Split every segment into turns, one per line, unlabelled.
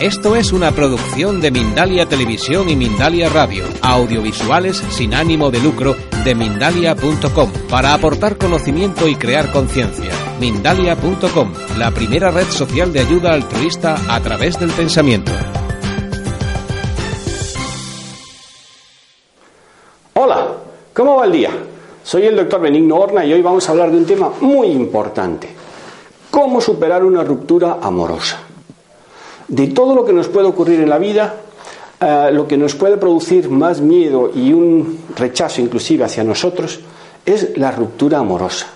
Esto es una producción de Mindalia Televisión y Mindalia Radio, audiovisuales sin ánimo de lucro de mindalia.com, para aportar conocimiento y crear conciencia. Mindalia.com, la primera red social de ayuda altruista a través del pensamiento.
Hola, ¿cómo va el día? Soy el doctor Benigno Horna y hoy vamos a hablar de un tema muy importante. ¿Cómo superar una ruptura amorosa? De todo lo que nos puede ocurrir en la vida, eh, lo que nos puede producir más miedo y un rechazo inclusive hacia nosotros es la ruptura amorosa.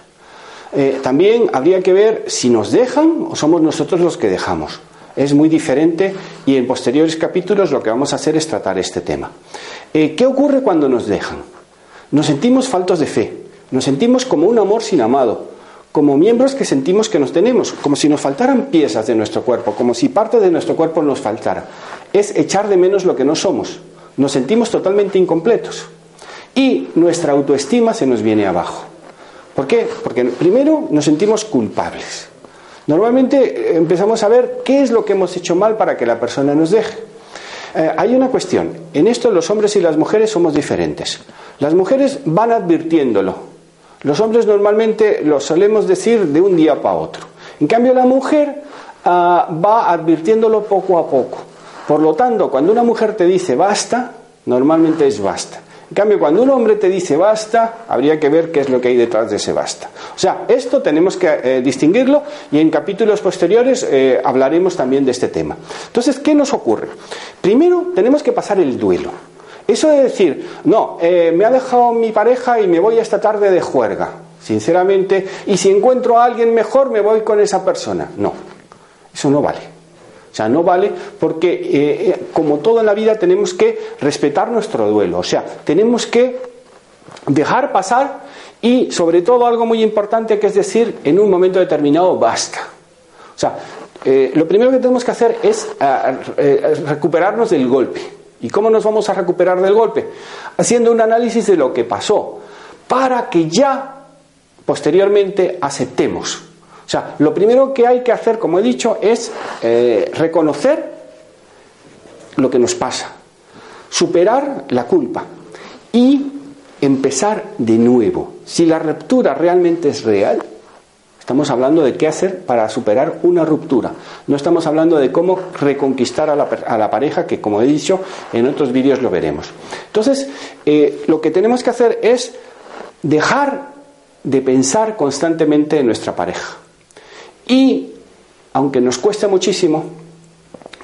Eh, también habría que ver si nos dejan o somos nosotros los que dejamos. Es muy diferente y en posteriores capítulos lo que vamos a hacer es tratar este tema. Eh, ¿Qué ocurre cuando nos dejan? Nos sentimos faltos de fe, nos sentimos como un amor sin amado, como miembros que sentimos que nos tenemos, como si nos faltaran piezas de nuestro cuerpo, como si parte de nuestro cuerpo nos faltara. Es echar de menos lo que no somos. Nos sentimos totalmente incompletos. Y nuestra autoestima se nos viene abajo. ¿Por qué? Porque primero nos sentimos culpables. Normalmente eh, empezamos a ver qué es lo que hemos hecho mal para que la persona nos deje. Eh, hay una cuestión. En esto los hombres y las mujeres somos diferentes. Las mujeres van advirtiéndolo, los hombres normalmente lo solemos decir de un día para otro. En cambio, la mujer ah, va advirtiéndolo poco a poco. Por lo tanto, cuando una mujer te dice basta, normalmente es basta. En cambio, cuando un hombre te dice basta, habría que ver qué es lo que hay detrás de ese basta. O sea, esto tenemos que eh, distinguirlo y en capítulos posteriores eh, hablaremos también de este tema. Entonces, ¿qué nos ocurre? Primero, tenemos que pasar el duelo. Eso de decir, no, eh, me ha dejado mi pareja y me voy esta tarde de juerga, sinceramente, y si encuentro a alguien mejor me voy con esa persona. No, eso no vale. O sea, no vale porque, eh, eh, como todo en la vida, tenemos que respetar nuestro duelo. O sea, tenemos que dejar pasar y, sobre todo, algo muy importante que es decir, en un momento determinado, basta. O sea, lo primero que tenemos que hacer es recuperarnos del golpe. ¿Y cómo nos vamos a recuperar del golpe? Haciendo un análisis de lo que pasó, para que ya posteriormente aceptemos. O sea, lo primero que hay que hacer, como he dicho, es eh, reconocer lo que nos pasa, superar la culpa y empezar de nuevo. Si la ruptura realmente es real, Estamos hablando de qué hacer para superar una ruptura. No estamos hablando de cómo reconquistar a la, pareja, que como he dicho, en otros vídeos lo veremos. Entonces, eh, lo que tenemos que hacer es dejar de pensar constantemente en nuestra pareja. Y, aunque nos cueste muchísimo,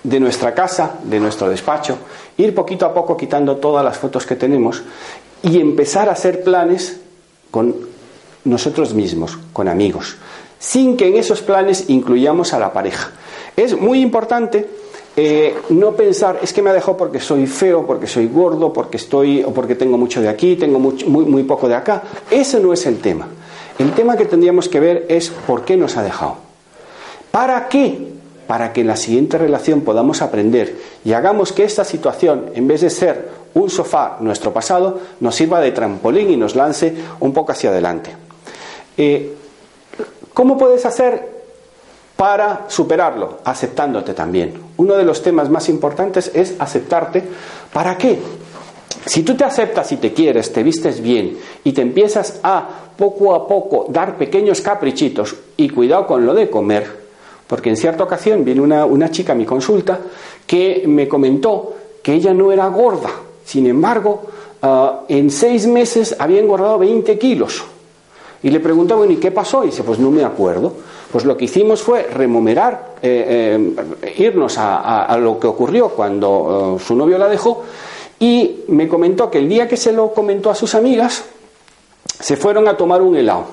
de nuestra casa, de nuestro despacho, ir poquito a poco quitando todas las fotos que tenemos y empezar a hacer planes con nosotros mismos, con amigos, sin que en esos planes incluyamos a la pareja. Es muy importante eh, no pensar, es que me ha dejado porque soy feo, porque soy gordo, porque estoy, o porque tengo mucho de aquí, tengo muy, muy poco de acá. Ese no es el tema. El tema que tendríamos que ver es por qué nos ha dejado. ¿Para qué? Para que en la siguiente relación podamos aprender y hagamos que esta situación, en vez de ser un sofá, nuestro pasado, nos sirva de trampolín y nos lance un poco hacia adelante. Eh, ¿Cómo puedes hacer para superarlo? Aceptándote también. Uno de los temas más importantes es aceptarte. ¿Para qué? Si tú te aceptas y te quieres, te vistes bien y te empiezas a poco a poco dar pequeños caprichitos y cuidado con lo de comer, porque en cierta ocasión viene una, chica a mi consulta que me comentó que ella no era gorda, sin embargo, ah, en seis meses había engordado 20 kilos. Y le preguntaba, bueno, ¿y qué pasó? Y dice, pues no me acuerdo. Pues lo que hicimos fue remomerar, eh, eh, irnos a, lo que ocurrió cuando eh, su novio la dejó. Y me comentó que el día que se lo comentó a sus amigas, se fueron a tomar un helado.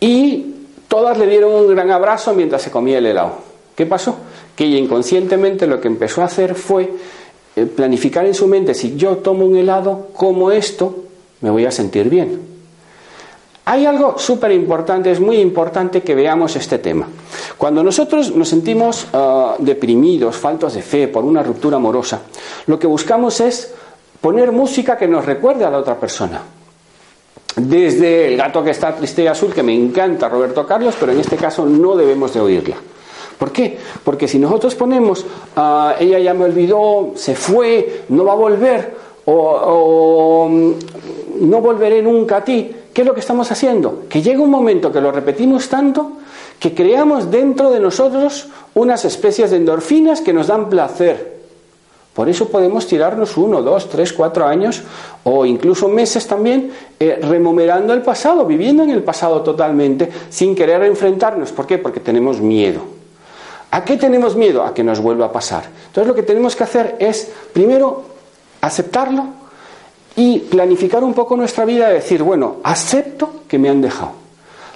Y todas le dieron un gran abrazo mientras se comía el helado. ¿Qué pasó? que ella inconscientemente lo que empezó a hacer fue eh, planificar en su mente, si yo tomo un helado como esto, me voy a sentir bien. Hay algo súper importante, es muy importante que veamos este tema. Cuando nosotros nos sentimos ah, deprimidos, faltos de fe por una ruptura amorosa, lo que buscamos es poner música que nos recuerde a la otra persona. Desde el gato que está triste y azul, que me encanta Roberto Carlos, pero en este caso no debemos de oírla. ¿Por qué? Porque si nosotros ponemos, uh, ella ya me olvidó, se fue, no va a volver, o, mm, no volveré nunca a ti, ¿qué es lo que estamos haciendo? Que llega un momento que lo repetimos tanto que creamos dentro de nosotros unas especies de endorfinas que nos dan placer. Por eso podemos tirarnos uno, dos, tres, cuatro años o incluso meses también eh, el pasado, viviendo en el pasado totalmente, sin querer enfrentarnos. ¿Por qué? Porque tenemos miedo. ¿A qué tenemos miedo? A que nos vuelva a pasar. Entonces lo que tenemos que hacer es, primero, aceptarlo y planificar un poco nuestra vida y decir, bueno, acepto que me han dejado.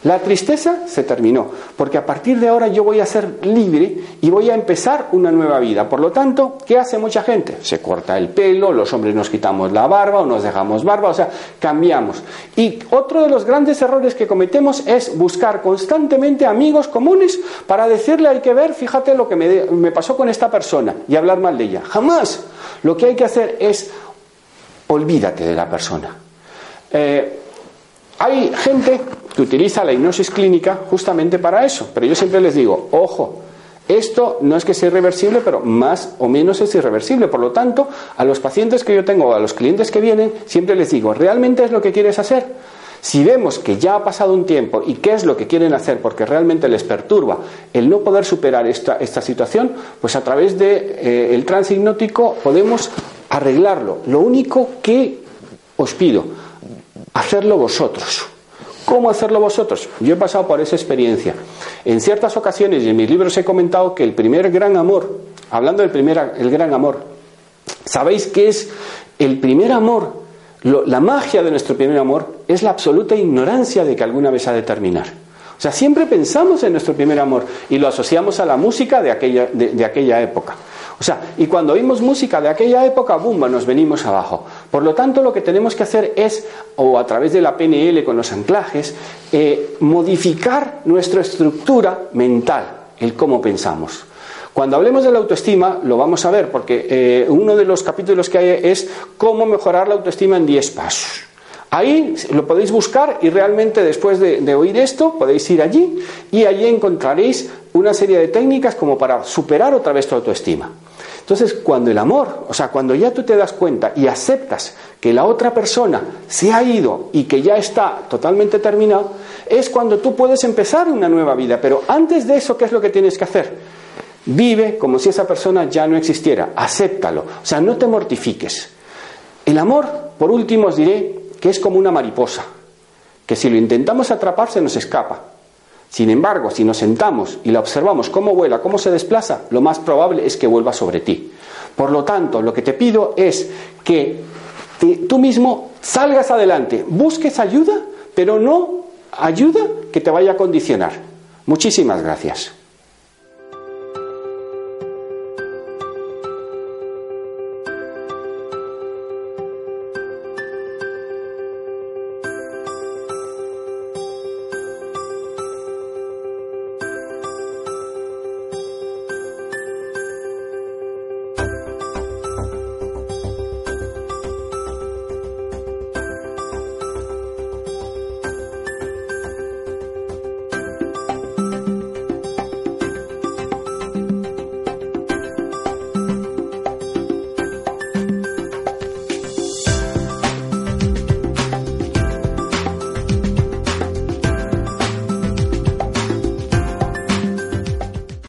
La tristeza se terminó, porque a partir de ahora yo voy a ser libre y voy a empezar una nueva vida. Por lo tanto, ¿qué hace mucha gente? Se corta el pelo, los hombres nos quitamos la barba o nos dejamos barba, o sea, cambiamos. Y otro de los grandes errores que cometemos es buscar constantemente amigos comunes para decirle hay que ver, fíjate lo que me, pasó con esta persona y hablar mal de ella. Jamás. Lo que hay que hacer es olvídate de la persona. Eh, hay gente que utiliza la hipnosis clínica justamente para eso, pero yo siempre les digo, ojo, esto no es que sea irreversible, pero más o menos es irreversible. Por lo tanto, a los pacientes que yo tengo, a los clientes que vienen, siempre les digo, ¿realmente es lo que quieres hacer? Si vemos que ya ha pasado un tiempo y qué es lo que quieren hacer porque realmente les perturba el no poder superar esta, esta situación, pues a través del de, eh, trance hipnótico podemos arreglarlo. Lo único que os pido, hacerlo vosotros. ¿Cómo hacerlo vosotros? Yo he pasado por esa experiencia. En ciertas ocasiones, y en mis libros he comentado que el primer gran amor, hablando del primer el gran amor, ¿sabéis qué es el primer amor? la magia de nuestro primer amor es la absoluta ignorancia de que alguna vez ha de terminar. O sea, siempre pensamos en nuestro primer amor y lo asociamos a la música de aquella, de aquella época. O sea, y cuando oímos música de aquella época, ¡bumba!, nos venimos abajo. Por lo tanto, lo que tenemos que hacer es, o a través de la PNL con los anclajes, eh, modificar nuestra estructura mental, el cómo pensamos. Cuando hablemos de la autoestima, lo vamos a ver, porque eh, uno de los capítulos que hay es cómo mejorar la autoestima en 10 pasos. Ahí lo podéis buscar y realmente después de, de, oír esto podéis ir allí y allí encontraréis una serie de técnicas como para superar otra vez tu autoestima. Entonces, cuando el amor, o sea, cuando ya tú te das cuenta y aceptas que la otra persona se ha ido y que ya está totalmente terminado, es cuando tú puedes empezar una nueva vida. Pero antes de eso, ¿qué es lo que tienes que hacer? Vive como si esa persona ya no existiera, acéptalo, o sea, no te mortifiques. El amor, por último, os diré que es como una mariposa, que si lo intentamos atrapar se nos escapa. Sin embargo, si nos sentamos y la observamos cómo vuela, cómo se desplaza, lo más probable es que vuelva sobre ti. Por lo tanto, lo que te pido es que tú mismo salgas adelante, busques ayuda, pero no ayuda que te vaya a condicionar. Muchísimas gracias.